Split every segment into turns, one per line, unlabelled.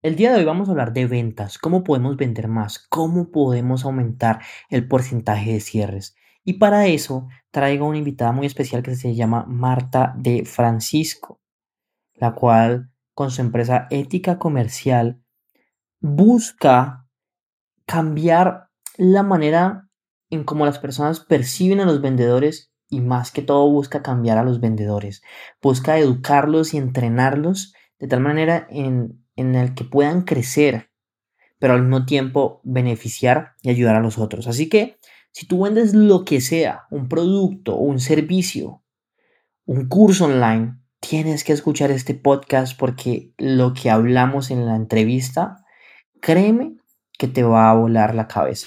El día de hoy vamos a hablar de ventas, cómo podemos vender más, cómo podemos aumentar el porcentaje de cierres. Y para eso traigo una invitada muy especial que se llama Marta de Francisco, la cual con su empresa Ética Comercial busca cambiar la manera en cómo las personas perciben a los vendedores y más que todo busca cambiar a los vendedores. Busca educarlos y entrenarlos de tal manera en en el que puedan crecer, pero al mismo tiempo beneficiar y ayudar a los otros. Así que si tú vendes lo que sea, un producto, un servicio, un curso online, tienes que escuchar este podcast porque lo que hablamos en la entrevista, créeme que te va a volar la cabeza.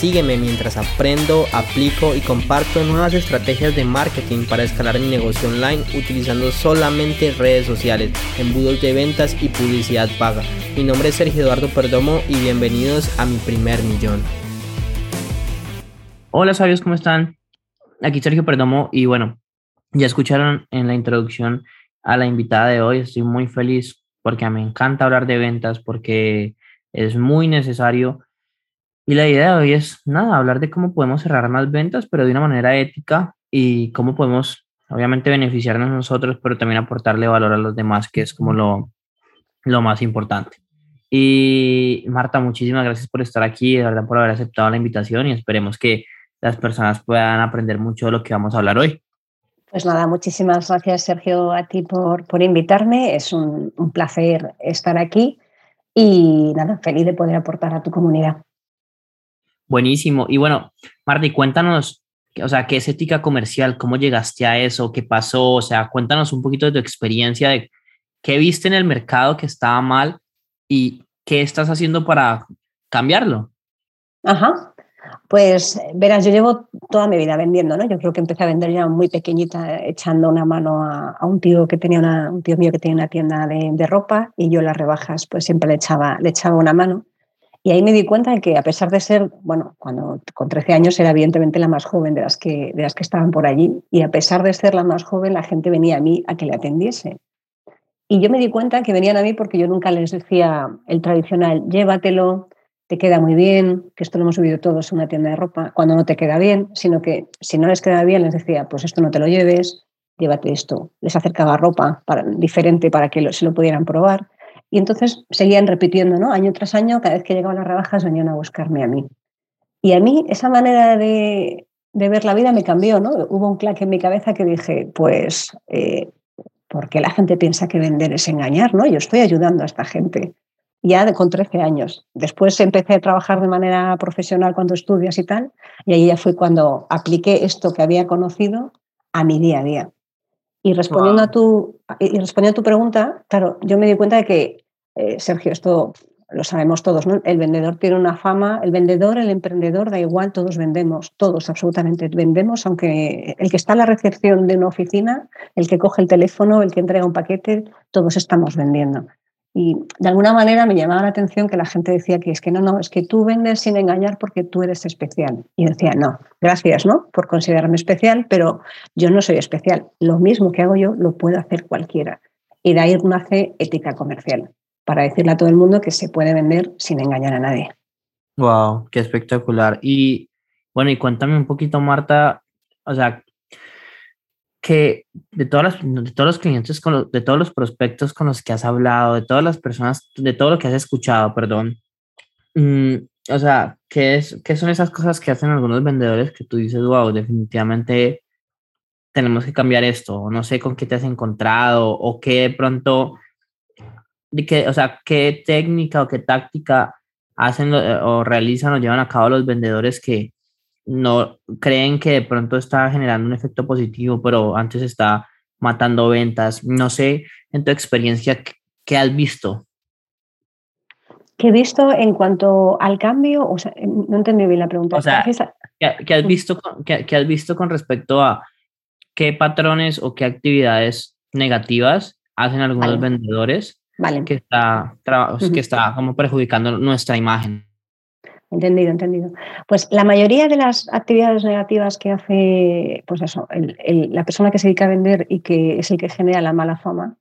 Sígueme mientras aprendo, aplico y comparto nuevas estrategias de marketing para escalar mi negocio online utilizando solamente redes sociales, embudos de ventas y publicidad paga. Mi nombre es Sergio Eduardo Perdomo y bienvenidos a mi primer millón.
Hola sabios, ¿cómo están? aquí Sergio Perdomo y bueno, ya escucharon en la introducción a la invitada de hoy, estoy muy feliz porque me encanta hablar de ventas, porque es muy necesario. Y la idea de hoy es, nada, hablar de cómo podemos cerrar más ventas, pero de una manera ética y cómo podemos, obviamente, beneficiarnos nosotros, pero también aportarle valor a los demás, que es como lo, lo más importante. Y Marta, muchísimas gracias por estar aquí, de verdad por haber aceptado la invitación y esperemos que las personas puedan aprender mucho de lo que vamos a hablar hoy.
Pues nada, muchísimas gracias Sergio a ti por, por invitarme. Es un, placer estar aquí y nada, feliz de poder aportar a tu comunidad.
Buenísimo. Y bueno, Marty, cuéntanos, o sea, ¿qué es ética comercial? ¿Cómo llegaste a eso? ¿Qué pasó? O sea, cuéntanos un poquito de tu experiencia de qué viste en el mercado que estaba mal y qué estás haciendo para cambiarlo.
Ajá. Pues verás, yo llevo toda mi vida vendiendo, ¿no? Yo creo que empecé a vender ya muy pequeñita, echando una mano a, un tío que tenía una, un tío mío que tenía una tienda de, ropa y yo las rebajas, pues siempre le echaba, le echaba una mano. Y ahí me di cuenta de que a pesar de ser, bueno, cuando con 13 años era evidentemente la más joven de las que, de las que estaban por allí, y a pesar de ser la más joven, la gente venía a mí a que le atendiese. Y yo me di cuenta que venían a mí porque yo nunca les decía el tradicional, llévatelo, te queda muy bien, que esto lo hemos subido todos en una tienda de ropa, cuando no te queda bien, sino que si no les queda bien les decía, pues esto no te lo lleves, llévate esto. Les acercaba ropa para, diferente para que se lo pudieran probar. Y entonces seguían repitiendo, ¿no? Año tras año, cada vez que llegaban las rebajas venían a buscarme a mí. Y a mí esa manera de, ver la vida me cambió, ¿no? Hubo un claque en mi cabeza que dije, pues, eh, ¿por qué la gente piensa que vender es engañar, ¿no? Yo estoy ayudando a esta gente ya con 13 años. Después empecé a trabajar de manera profesional cuando estudias y tal, y ahí ya fue cuando apliqué esto que había conocido a mi día a día. Y respondiendo, a, tu, y respondiendo a tu pregunta, claro, yo me di cuenta de que, eh, Sergio, esto lo sabemos todos, ¿no? El vendedor tiene una fama, el vendedor, el emprendedor, da igual, todos vendemos, todos absolutamente vendemos, aunque el que está en la recepción de una oficina, el que coge el teléfono, el que entrega un paquete, todos estamos vendiendo. Y de alguna manera me llamaba la atención que la gente decía que es que no, no, es que tú vendes sin engañar porque tú eres especial. Y decía, no, gracias, ¿no? Por considerarme especial, pero yo no soy especial. Lo mismo que hago yo lo puede hacer cualquiera. Y de ahí nace ética comercial, para decirle a todo el mundo que se puede vender sin engañar a nadie.
Wow, qué espectacular. Y bueno, y cuéntame un poquito, Marta, o sea, que de, todas las, de todos los clientes, con de todos los prospectos con los que has hablado, de todas las personas, de todo lo que has escuchado, perdón, mm, o sea, ¿qué, es, ¿qué son esas cosas que hacen algunos vendedores que tú dices, wow, definitivamente tenemos que cambiar esto, no sé con qué te has encontrado, o qué de pronto, de qué, o sea, qué técnica o qué táctica hacen o realizan o llevan a cabo los vendedores que, no creen que de pronto está generando un efecto positivo, pero antes está matando ventas. No sé, en tu experiencia, ¿qué has visto?
¿Qué he visto en cuanto al cambio? O sea, no entendí bien la pregunta.
O sea, ¿qué, has visto con, has visto con respecto a qué patrones o qué actividades negativas hacen algunos vendedores
vale.
que está, que está como perjudicando nuestra imagen.
Entendido, entendido. Pues la mayoría de las actividades negativas que hace, pues eso, la persona que se dedica a vender y que es el que genera la mala fama,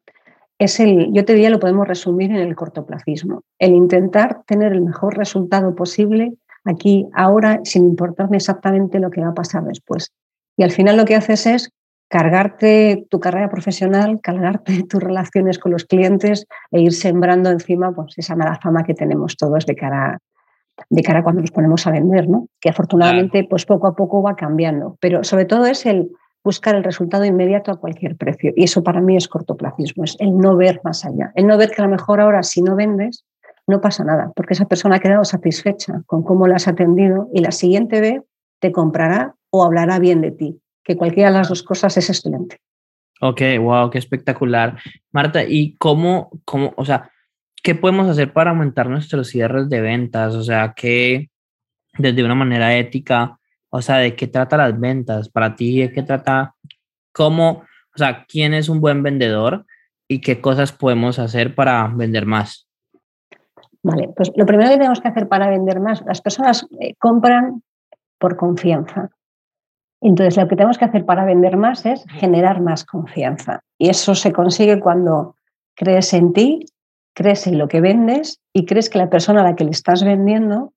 es el, yo te diría, lo podemos resumir en el cortoplacismo. El intentar tener el mejor resultado posible aquí, ahora, sin importarme exactamente lo que va a pasar después. Y al final lo que haces es cargarte tu carrera profesional, cargarte tus relaciones con los clientes e ir sembrando encima pues, esa mala fama que tenemos todos de cara, de cara a cuando nos ponemos a vender, ¿no? que afortunadamente pues, poco a poco va cambiando. Pero sobre todo es el buscar el resultado inmediato a cualquier precio. Y eso para mí es cortoplacismo, es el no ver más allá. El no ver que a lo mejor ahora si no vendes, no pasa nada, porque esa persona ha quedado satisfecha con cómo la has atendido y la siguiente vez te comprará o hablará bien de ti, que cualquiera de las dos cosas es excelente.
Ok, wow, qué espectacular. Marta, ¿y cómo, cómo, o sea, qué podemos hacer para aumentar nuestros cierres de ventas? O sea, que desde una manera ética, o sea, ¿de qué trata las ventas? Para ti, ¿de qué trata? ¿Cómo, o sea, quién es un buen vendedor y qué cosas podemos hacer para vender más?
Vale, pues lo primero que tenemos que hacer para vender más, las personas eh, compran por confianza. Entonces, lo que tenemos que hacer para vender más es generar más confianza. Y eso se consigue cuando crees en ti, crees en lo que vendes y crees que la persona a la que le estás vendiendo,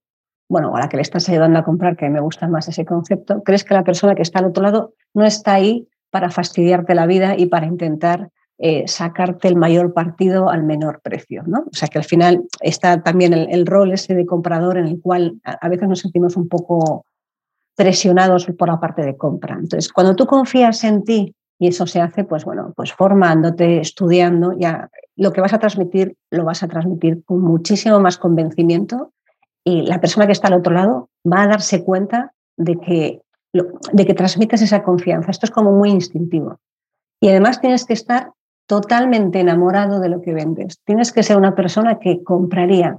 bueno, a la que le estás ayudando a comprar, que me gusta más ese concepto, crees que la persona que está al otro lado no está ahí para fastidiarte la vida y para intentar eh, sacarte el mayor partido al menor precio. ¿no? O sea que al final está también el, rol ese de comprador en el cual a, veces nos sentimos un poco presionados por la parte de compra. Entonces, cuando tú confías en ti y eso se hace, pues bueno, pues formándote, estudiando, ya lo que vas a transmitir lo vas a transmitir con muchísimo más convencimiento y la persona que está al otro lado va a darse cuenta de que, de que transmites esa confianza. Esto es como muy instintivo. Y además tienes que estar totalmente enamorado de lo que vendes. Tienes que ser una persona que compraría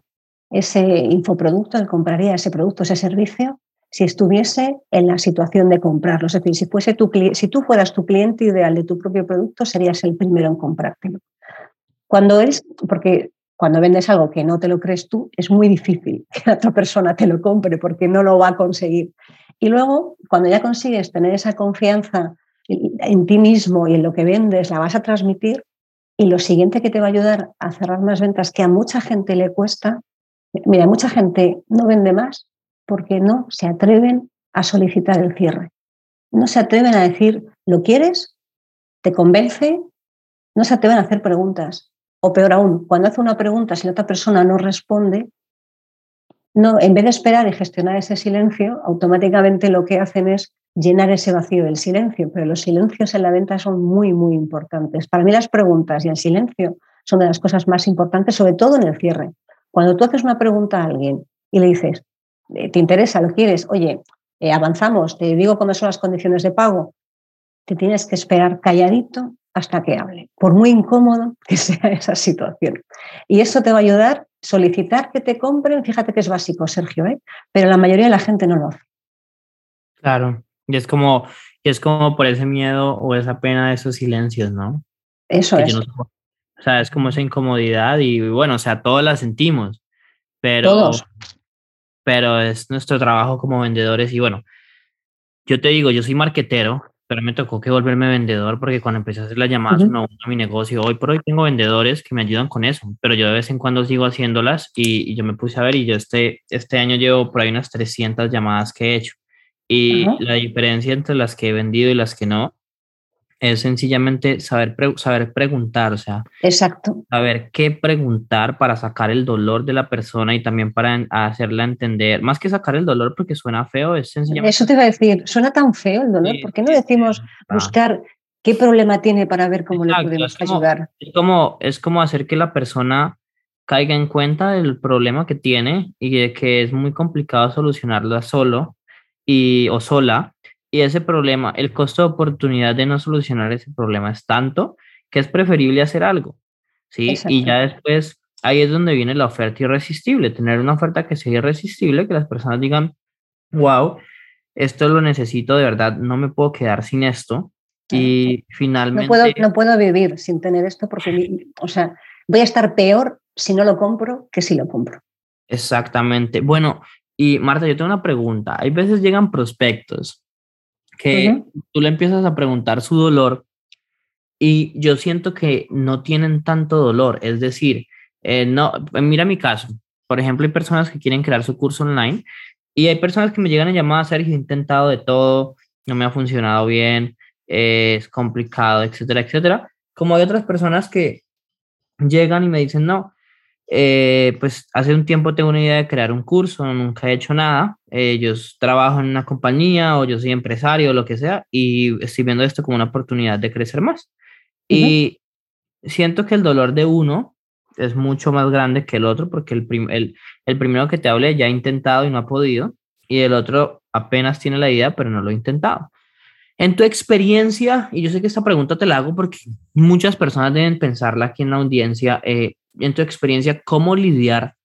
ese infoproducto, que compraría ese producto, ese servicio, si estuviese en la situación de comprarlo. Es decir, si, fuese tu, si tú fueras tu cliente ideal de tu propio producto, serías el primero en comprártelo. Cuando eres, porque cuando vendes algo que no te lo crees tú, es muy difícil que la otra persona te lo compre porque no lo va a conseguir. Y luego, cuando ya consigues tener esa confianza en ti mismo y en lo que vendes, la vas a transmitir. Y lo siguiente que te va a ayudar a cerrar más ventas, que a mucha gente le cuesta, mira, mucha gente no vende más porque no se atreven a solicitar el cierre. No se atreven a decir, ¿lo quieres? ¿Te convence? No se atreven a hacer preguntas. O peor aún, cuando hace una pregunta, si la otra persona no responde, no, en vez de esperar y gestionar ese silencio, automáticamente lo que hacen es llenar ese vacío del silencio, pero los silencios en la venta son muy, muy importantes. Para mí las preguntas y el silencio son de las cosas más importantes, sobre todo en el cierre. Cuando tú haces una pregunta a alguien y le dices, eh, ¿te interesa? ¿Lo quieres? Oye, eh, avanzamos, te digo cómo son las condiciones de pago. Te tienes que esperar calladito hasta que hable, por muy incómodo que sea esa situación. Y eso te va a ayudar a solicitar que te compren. Fíjate que es básico, Sergio, ¿eh? pero la mayoría de la gente no lo hace.
Claro, y es como, es como por ese miedo o esa pena de esos silencios, ¿no?
Eso es.
o sea, es como esa incomodidad y bueno, o sea, todos la sentimos, pero, pero es nuestro trabajo como vendedores y bueno, yo te digo, yo soy marquetero, pero me tocó que volverme vendedor porque cuando empecé a hacer las llamadas uno a mi negocio, hoy por hoy tengo vendedores que me ayudan con eso, pero yo de vez en cuando sigo haciéndolas y, y yo me puse a ver y yo este, este año llevo por ahí unas 300 llamadas que he hecho. Y la diferencia entre las que he vendido y las que no es sencillamente saber, saber preguntar, o sea,
Exacto.
saber qué preguntar para sacar el dolor de la persona y también para hacerla entender, más que sacar el dolor porque suena feo, es sencillamente...
Eso te iba a decir, suena tan feo el dolor, ¿por qué no decimos buscar qué problema tiene para ver cómo le podemos ayudar?
Es como, es como hacer que la persona caiga en cuenta del problema que tiene y de que es muy complicado solucionarlo solo y, o sola, y ese problema, el costo de oportunidad de no solucionar ese problema es tanto que es preferible hacer algo, ¿sí? Y ya después, ahí es donde viene la oferta irresistible, tener una oferta que sea irresistible, que las personas digan, wow, esto lo necesito de verdad, no me puedo quedar sin esto, Y finalmente...
No puedo, no puedo vivir sin tener esto porque, o sea, voy a estar peor si no lo compro que si lo compro.
Exactamente. Bueno, y Marta, yo tengo una pregunta. Hay veces llegan prospectos que tú le empiezas a preguntar su dolor y yo siento que no tienen tanto dolor. Es decir, eh, no, mira mi caso. Por ejemplo, hay personas que quieren crear su curso online y hay personas que me llegan a llamar Sergio, he intentado de todo, no me ha funcionado bien, es complicado, etcétera, etcétera. Como hay otras personas que llegan y me dicen, no, eh, pues hace un tiempo tengo una idea de crear un curso, nunca he hecho nada, eh, yo trabajo en una compañía o yo soy empresario o lo que sea y estoy viendo esto como una oportunidad de crecer más. Y siento que el dolor de uno es mucho más grande que el otro porque el, el, el primero que te hable ya ha intentado y no ha podido y el otro apenas tiene la idea pero no lo ha intentado. En tu experiencia, y yo sé que esta pregunta te la hago porque muchas personas deben pensarla aquí en la audiencia, eh, en tu experiencia, ¿cómo lidiar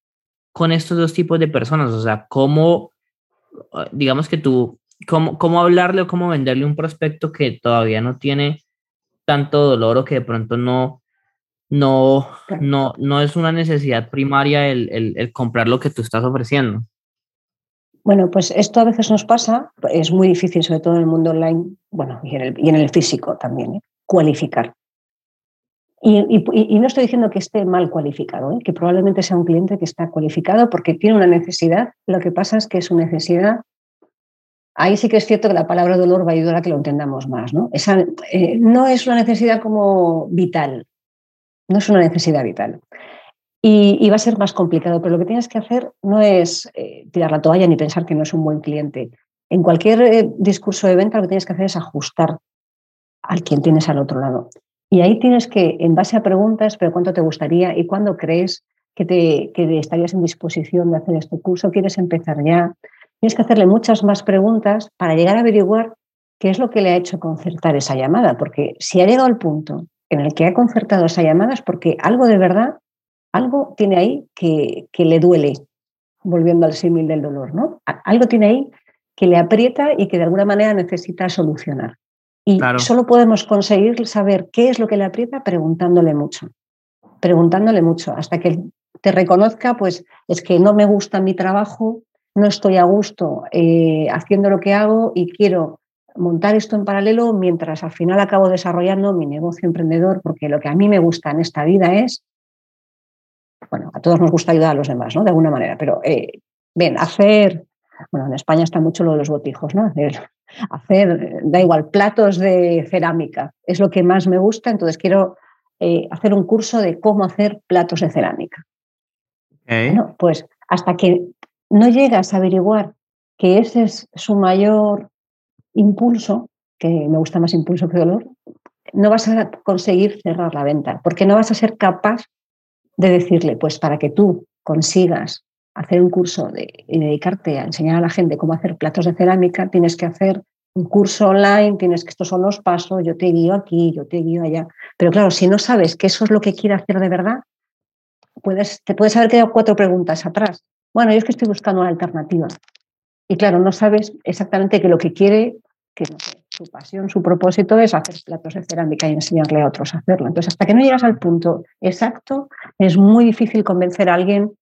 con estos dos tipos de personas? O sea, ¿cómo, digamos que tú, cómo, cómo hablarle o cómo venderle un prospecto que todavía no tiene tanto dolor o que de pronto no, no, no, no es una necesidad primaria el, el, el comprar lo que tú estás ofreciendo?
Bueno, pues esto a veces nos pasa, es muy difícil, sobre todo en el mundo online, bueno, y en el, y en el físico también, ¿eh? cualificar. Y, no estoy diciendo que esté mal cualificado, ¿eh? que probablemente sea un cliente que está cualificado porque tiene una necesidad. Lo que pasa es que su necesidad, ahí sí que es cierto que la palabra dolor va a ayudar a que lo entendamos más. ¿no? Esa, eh, no es una necesidad como vital, no es una necesidad vital y, va a ser más complicado. Pero lo que tienes que hacer no es eh, tirar la toalla ni pensar que no es un buen cliente. En cualquier discurso de venta lo que tienes que hacer es ajustar al quien tienes al otro lado. Y ahí tienes que, en base a preguntas, pero cuánto te gustaría y cuándo crees que, te, que estarías en disposición de hacer este curso, quieres empezar ya. Tienes que hacerle muchas más preguntas para llegar a averiguar qué es lo que le ha hecho concertar esa llamada, porque si ha llegado al punto en el que ha concertado esa llamada es porque algo de verdad algo tiene ahí que, le duele, volviendo al símil del dolor, ¿no? Algo tiene ahí que le aprieta y que de alguna manera necesita solucionar. Y solo podemos conseguir saber qué es lo que le aprieta preguntándole mucho, preguntándole mucho, hasta que te reconozca, pues es que no me gusta mi trabajo, no estoy a gusto eh, haciendo lo que hago y quiero montar esto en paralelo mientras al final acabo desarrollando mi negocio emprendedor, porque lo que a mí me gusta en esta vida es bueno, a todos nos gusta ayudar a los demás, ¿no? De alguna manera, pero eh, ven, hacer, bueno, en España está mucho lo de los botijos, ¿no? Hacer, da igual, platos de cerámica, es lo que más me gusta, entonces quiero eh, hacer un curso de cómo hacer platos de cerámica. Bueno, pues hasta que no llegas a averiguar que ese es su mayor impulso, que me gusta más impulso que dolor, no vas a conseguir cerrar la venta, porque no vas a ser capaz de decirle, pues para que tú consigas hacer un curso de, y dedicarte a enseñar a la gente cómo hacer platos de cerámica, tienes que hacer un curso online, tienes que estos son los pasos, yo te guío aquí, yo te guío allá. Pero claro, si no sabes que eso es lo que quiere hacer de verdad, puedes, te puedes haber quedado cuatro preguntas atrás. Bueno, yo es que estoy buscando una alternativa. Y claro, no sabes exactamente que lo que quiere, que no sé, su pasión, su propósito es hacer platos de cerámica y enseñarle a otros a hacerlo. Entonces, hasta que no llegas al punto exacto, es muy difícil convencer a alguien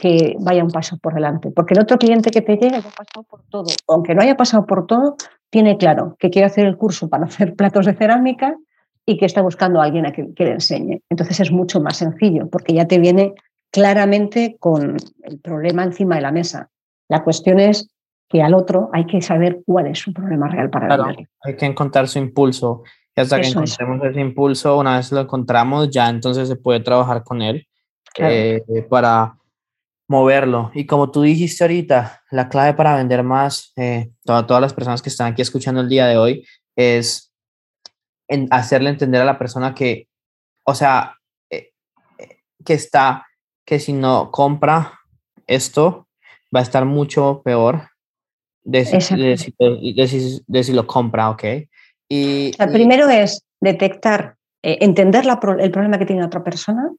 que vaya un paso por delante, porque el otro cliente que te llega ya ha pasado por todo. Aunque no haya pasado por todo, tiene claro que quiere hacer el curso para hacer platos de cerámica y que está buscando a alguien a que, que le enseñe. Entonces es mucho más sencillo, porque ya te viene claramente con el problema encima de la mesa. La cuestión es que al otro hay que saber cuál es su problema real para claro,
Hay que encontrar su impulso. Y hasta que encontremos ese impulso, una vez lo encontramos, ya entonces se puede trabajar con él eh, para moverlo. Y como tú dijiste ahorita, la clave para vender más, eh, todas, todas las personas que están aquí escuchando el día de hoy, es en hacerle entender a la persona que, o sea, eh, que está, que si no compra esto, va a estar mucho peor de si, lo compra, ¿ok?
Y, el primero es detectar, eh, entender el problema que tiene otra persona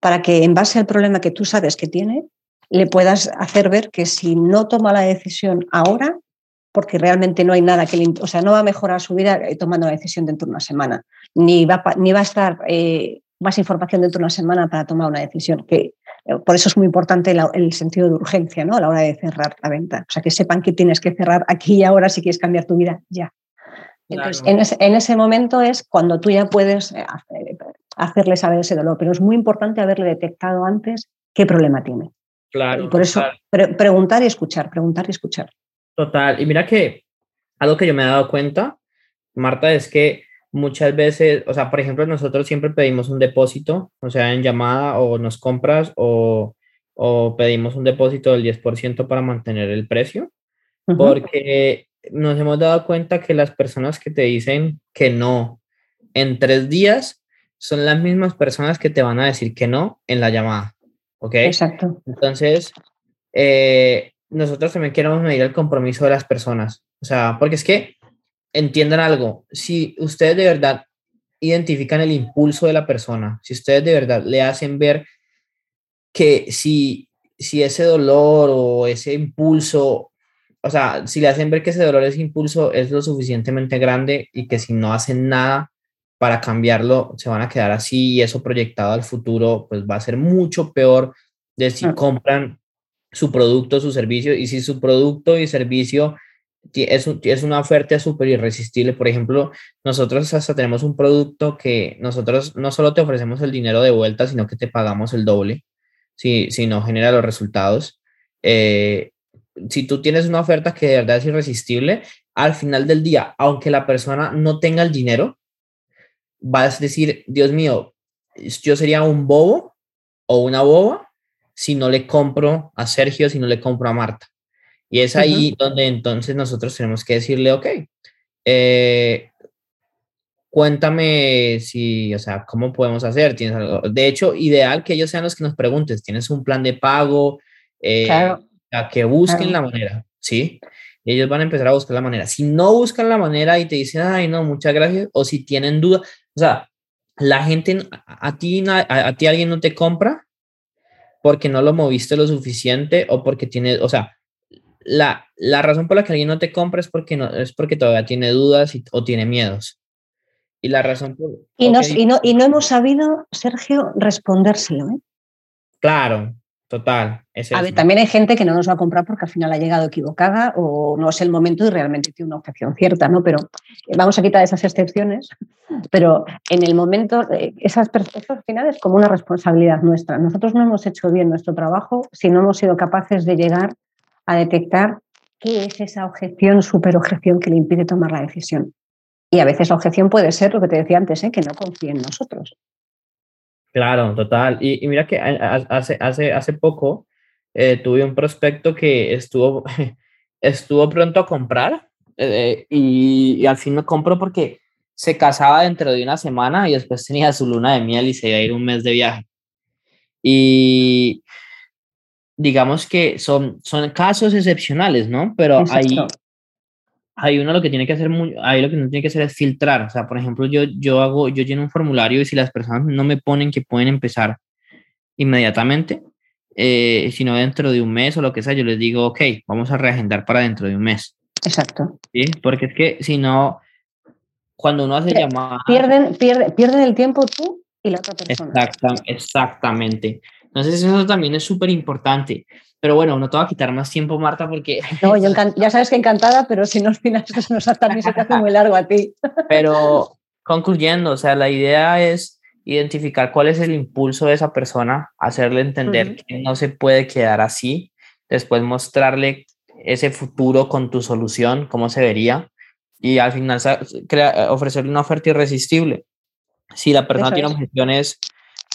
para que en base al problema que tú sabes que tiene, le puedas hacer ver que si no toma la decisión ahora, porque realmente no hay nada que le, o sea, no va a mejorar su vida eh, tomando la decisión dentro de una semana, ni va, ni va a estar eh, más información dentro de una semana para tomar una decisión. Que, eh, por eso es muy importante el sentido de urgencia ¿no? a la hora de cerrar la venta. O sea, que sepan que tienes que cerrar aquí y ahora si quieres cambiar tu vida ya. Entonces, en, ese, en, ese, momento es cuando tú ya puedes hacerle saber ese dolor, pero es muy importante haberle detectado antes qué problema tiene.
Claro.
Y por eso, preguntar y escuchar, preguntar y escuchar.
Total. Y mira que algo que yo me he dado cuenta, Marta, es que muchas veces, o sea, por ejemplo, nosotros siempre pedimos un depósito, o sea, en llamada o nos compras o, o pedimos un depósito del 10% para mantener el precio, porque nos hemos dado cuenta que las personas que te dicen que no en tres días son las mismas personas que te van a decir que no en la llamada. ¿Ok?
Exacto.
Entonces, eh, nosotros también queremos medir el compromiso de las personas. O sea, porque es que entiendan algo, si ustedes de verdad identifican el impulso de la persona, si ustedes de verdad le hacen ver que si, si ese dolor o ese impulso, o sea, si le hacen ver que ese dolor, ese impulso es lo suficientemente grande y que si no hacen nada para cambiarlo, se van a quedar así y eso proyectado al futuro, pues va a ser mucho peor de si compran su producto, su servicio, y si su producto y servicio es, es una oferta súper irresistible, por ejemplo, nosotros hasta tenemos un producto que nosotros no solo te ofrecemos el dinero de vuelta, sino que te pagamos el doble si, si no genera los resultados. Eh, si tú tienes una oferta que de verdad es irresistible, al final del día, aunque la persona no tenga el dinero, vas a decir, Dios mío, yo sería un bobo o una boba si no le compro a Sergio, si no le compro a Marta. Y es ahí donde entonces nosotros tenemos que decirle, ok, eh, cuéntame si, o sea, cómo podemos hacer. ¿Tienes algo? De hecho, ideal que ellos sean los que nos pregunten, ¿tienes un plan de pago? Eh, A que busquen la manera, ¿sí? Y ellos van a empezar a buscar la manera. Si no buscan la manera y te dicen, ay, no, muchas gracias, o si tienen duda, o sea, la gente, a, ti, a ti alguien no te compra porque no lo moviste lo suficiente o porque tiene, o sea, la, la razón por la que alguien no te compra es porque, no, es porque todavía tiene dudas o tiene miedos. Y la razón por...
Y, y, no, y no hemos sabido, Sergio, respondérselo. ¿eh?
Claro, Total.
a ver, también hay gente que no nos va a comprar porque al final ha llegado equivocada o no es el momento y realmente tiene una objeción cierta, ¿no? Pero eh, vamos a quitar esas excepciones, pero en el momento, esas perspectivas finales como una responsabilidad nuestra. Nosotros no hemos hecho bien nuestro trabajo si no hemos sido capaces de llegar a detectar qué es esa objeción, superobjeción que le impide tomar la decisión. Y a veces la objeción puede ser lo que te decía antes, ¿eh? que no confíe en nosotros.
Claro, total. Y, mira que hace, hace, hace poco eh, tuve un prospecto que estuvo, estuvo pronto a comprar eh, y, al fin me compró porque se casaba dentro de una semana y después tenía su luna de miel y se iba a ir un mes de viaje. Y digamos que son, son casos excepcionales, ¿no? Pero ahí, hay uno lo que tiene que hacer muy, ahí lo que no tiene que hacer es filtrar. O sea, por ejemplo, yo, yo hago, yo lleno un formulario y si las personas no me ponen que pueden empezar inmediatamente, eh, sino dentro de un mes o lo que sea, yo les digo, ok, vamos a reagendar para dentro de un mes.
Exacto.
¿Sí? Porque es que si no, cuando uno hace llamadas...
Pierden, pierden, pierden el tiempo tú y la otra persona.
exactamente. Entonces eso también es súper importante. Pero bueno, no te va a quitar más tiempo, Marta, porque...
No, yo ya sabes que encantada, pero si no, al final se nos también se te hace muy largo a ti.
Pero concluyendo, o sea, la idea es identificar cuál es el impulso de esa persona, hacerle entender que no se puede quedar así, después mostrarle ese futuro con tu solución, cómo se vería, y al final ofrecerle una oferta irresistible. Si la persona tiene objeciones,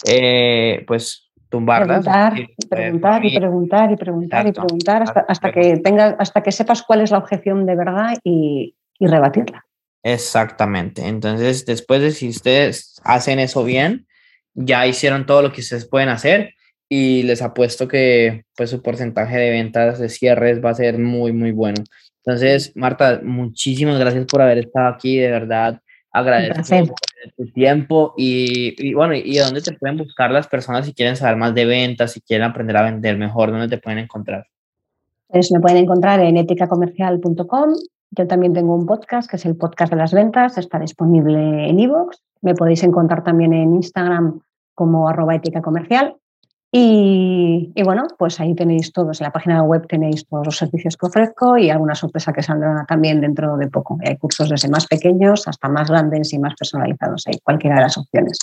eh, pues tumbarlas.
Preguntar, y preguntar, y preguntar y preguntar y preguntar hasta, hasta que tenga, hasta que sepas cuál es la objeción de verdad y, y rebatirla.
Exactamente. Entonces, después de si ustedes hacen eso bien, ya hicieron todo lo que ustedes pueden hacer y les apuesto que pues su porcentaje de ventas de cierres va a ser muy, muy bueno. Entonces, Marta, muchísimas gracias por haber estado aquí, de verdad. Agradezco tu tiempo y, bueno, y dónde te pueden buscar las personas si quieren saber más de ventas, si quieren aprender a vender mejor, dónde te pueden encontrar.
Pues me pueden encontrar en eticacomercial.com. Yo también tengo un podcast que es el podcast de las ventas, está disponible en iVoox. Me podéis encontrar también en Instagram como arroba ética comercial. Y, bueno, pues ahí tenéis todos, en la página web tenéis todos los servicios que ofrezco y alguna sorpresa que saldrá también dentro de poco. Hay cursos desde más pequeños hasta más grandes y más personalizados, hay cualquiera de las opciones.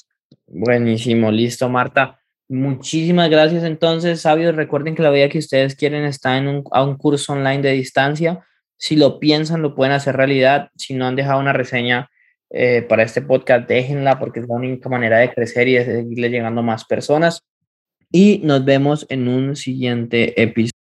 Buenísimo, listo, Marta. Muchísimas gracias entonces, sabios. Recuerden que la vida que ustedes quieren está en un, a un curso online de distancia. Si lo piensan, lo pueden hacer realidad. Si no han dejado una reseña eh, para este podcast, déjenla porque es la única manera de crecer y de seguirle llegando a más personas. Y nos vemos en un siguiente episodio.